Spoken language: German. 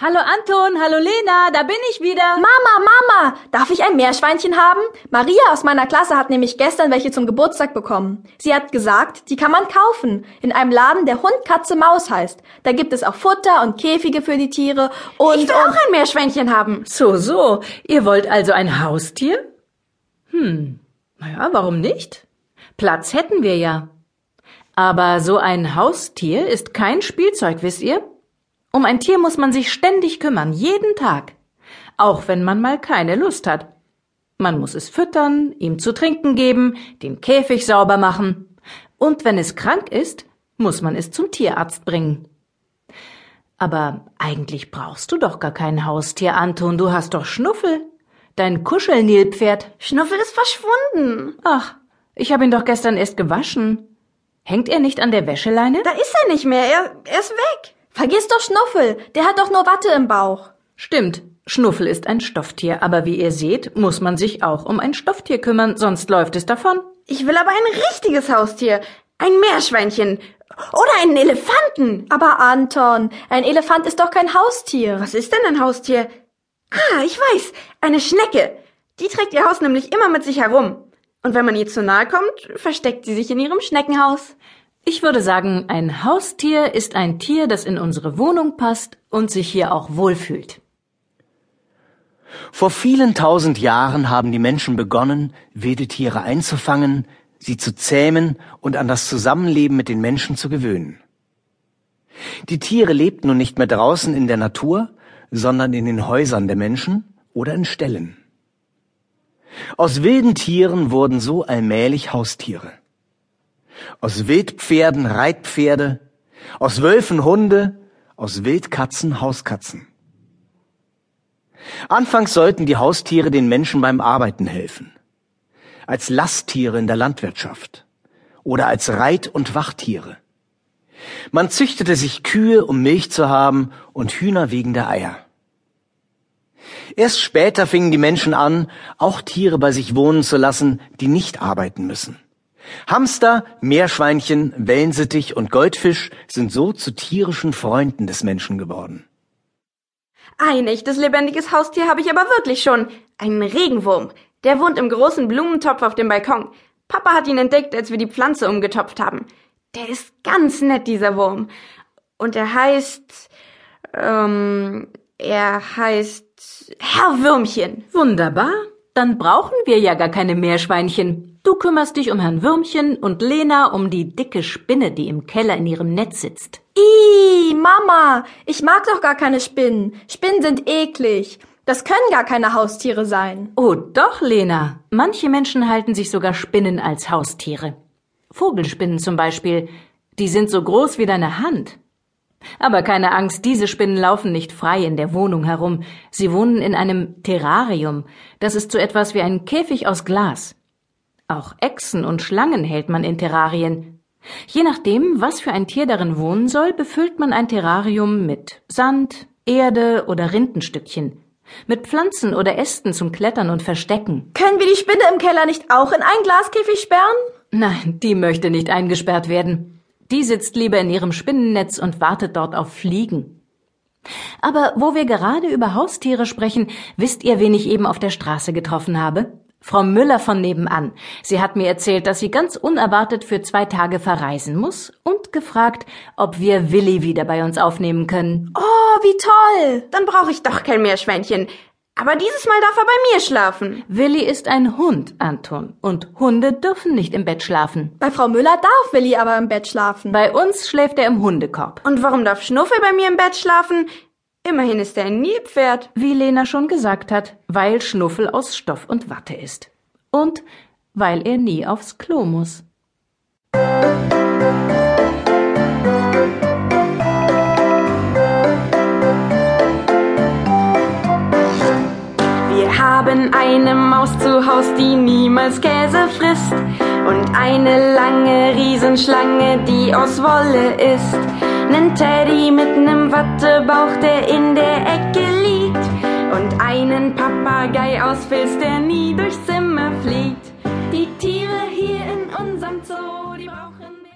Hallo Anton, hallo Lena, da bin ich wieder. Mama, Mama, darf ich ein Meerschweinchen haben? Maria aus meiner Klasse hat nämlich gestern welche zum Geburtstag bekommen. Sie hat gesagt, die kann man kaufen. In einem Laden, der Hund, Katze, Maus heißt. Da gibt es auch Futter und Käfige für die Tiere und... Ich will auch ein Meerschweinchen haben. So, so. Ihr wollt also ein Haustier? Hm, naja, warum nicht? Platz hätten wir ja. Aber so ein Haustier ist kein Spielzeug, wisst ihr? Um ein Tier muss man sich ständig kümmern, jeden Tag. Auch wenn man mal keine Lust hat. Man muss es füttern, ihm zu trinken geben, den Käfig sauber machen. Und wenn es krank ist, muss man es zum Tierarzt bringen. Aber eigentlich brauchst du doch gar kein Haustier, Anton. Du hast doch Schnuffel. Dein Kuschelnilpferd. Schnuffel ist verschwunden. Ach, ich habe ihn doch gestern erst gewaschen. Hängt er nicht an der Wäscheleine? Da ist er nicht mehr. Er, er ist weg. Vergiss doch Schnuffel, der hat doch nur Watte im Bauch. Stimmt, Schnuffel ist ein Stofftier, aber wie ihr seht, muss man sich auch um ein Stofftier kümmern, sonst läuft es davon. Ich will aber ein richtiges Haustier. Ein Meerschweinchen. Oder einen Elefanten. Aber Anton, ein Elefant ist doch kein Haustier. Was ist denn ein Haustier? Ah, ich weiß. Eine Schnecke. Die trägt ihr Haus nämlich immer mit sich herum. Und wenn man ihr zu nahe kommt, versteckt sie sich in ihrem Schneckenhaus. Ich würde sagen, ein Haustier ist ein Tier, das in unsere Wohnung passt und sich hier auch wohlfühlt. Vor vielen tausend Jahren haben die Menschen begonnen, wilde Tiere einzufangen, sie zu zähmen und an das Zusammenleben mit den Menschen zu gewöhnen. Die Tiere lebten nun nicht mehr draußen in der Natur, sondern in den Häusern der Menschen oder in Ställen. Aus wilden Tieren wurden so allmählich Haustiere aus Wildpferden Reitpferde, aus Wölfen Hunde, aus Wildkatzen Hauskatzen. Anfangs sollten die Haustiere den Menschen beim Arbeiten helfen, als Lasttiere in der Landwirtschaft oder als Reit- und Wachtiere. Man züchtete sich Kühe, um Milch zu haben, und Hühner wegen der Eier. Erst später fingen die Menschen an, auch Tiere bei sich wohnen zu lassen, die nicht arbeiten müssen. Hamster, Meerschweinchen, Wellensittich und Goldfisch sind so zu tierischen Freunden des Menschen geworden. Ein echtes lebendiges Haustier habe ich aber wirklich schon. Einen Regenwurm. Der wohnt im großen Blumentopf auf dem Balkon. Papa hat ihn entdeckt, als wir die Pflanze umgetopft haben. Der ist ganz nett, dieser Wurm. Und er heißt, ähm, er heißt Herr Würmchen. Wunderbar. Dann brauchen wir ja gar keine Meerschweinchen. Du kümmerst dich um Herrn Würmchen und Lena um die dicke Spinne, die im Keller in ihrem Netz sitzt. Ih, Mama, ich mag doch gar keine Spinnen. Spinnen sind eklig. Das können gar keine Haustiere sein. Oh doch, Lena. Manche Menschen halten sich sogar Spinnen als Haustiere. Vogelspinnen zum Beispiel. Die sind so groß wie deine Hand. Aber keine Angst, diese Spinnen laufen nicht frei in der Wohnung herum. Sie wohnen in einem Terrarium. Das ist so etwas wie ein Käfig aus Glas. Auch Echsen und Schlangen hält man in Terrarien. Je nachdem, was für ein Tier darin wohnen soll, befüllt man ein Terrarium mit Sand, Erde oder Rindenstückchen, mit Pflanzen oder Ästen zum Klettern und Verstecken. Können wir die Spinne im Keller nicht auch in einen Glaskäfig sperren? Nein, die möchte nicht eingesperrt werden. Die sitzt lieber in ihrem Spinnennetz und wartet dort auf Fliegen. Aber wo wir gerade über Haustiere sprechen, wisst ihr, wen ich eben auf der Straße getroffen habe? Frau Müller von nebenan. Sie hat mir erzählt, dass sie ganz unerwartet für zwei Tage verreisen muss und gefragt, ob wir Willi wieder bei uns aufnehmen können. Oh, wie toll! Dann brauche ich doch kein Meerschweinchen. Aber dieses Mal darf er bei mir schlafen. Willi ist ein Hund, Anton. Und Hunde dürfen nicht im Bett schlafen. Bei Frau Müller darf Willi aber im Bett schlafen. Bei uns schläft er im Hundekorb. Und warum darf Schnuffel bei mir im Bett schlafen? Immerhin ist er ein Nilpferd. Wie Lena schon gesagt hat, weil Schnuffel aus Stoff und Watte ist. Und weil er nie aufs Klo muss. Wir haben eine Maus zu Haus, die niemals Käse frisst. Und eine lange Riesenschlange, die aus Wolle ist. Nen Teddy mit nem Wattebauch, der in der Ecke liegt. Und einen Papagei aus Filz, der nie durchs Zimmer fliegt. Die Tiere hier in unserem Zoo,